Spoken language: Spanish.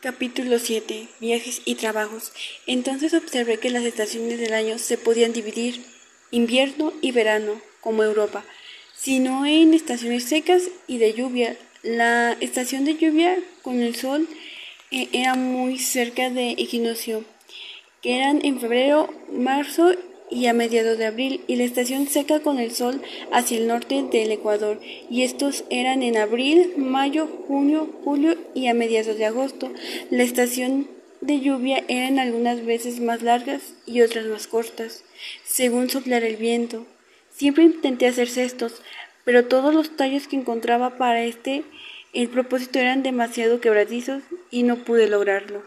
Capítulo 7. Viajes y trabajos. Entonces observé que las estaciones del año se podían dividir, invierno y verano, como Europa, sino en estaciones secas y de lluvia. La estación de lluvia con el sol eh, era muy cerca de equinoccio, que eran en febrero, marzo y a mediados de abril, y la estación seca con el sol hacia el norte del Ecuador, y estos eran en abril, mayo, junio, julio y a mediados de agosto. La estación de lluvia eran algunas veces más largas y otras más cortas, según soplar el viento. Siempre intenté hacer cestos, pero todos los tallos que encontraba para este el propósito eran demasiado quebradizos y no pude lograrlo.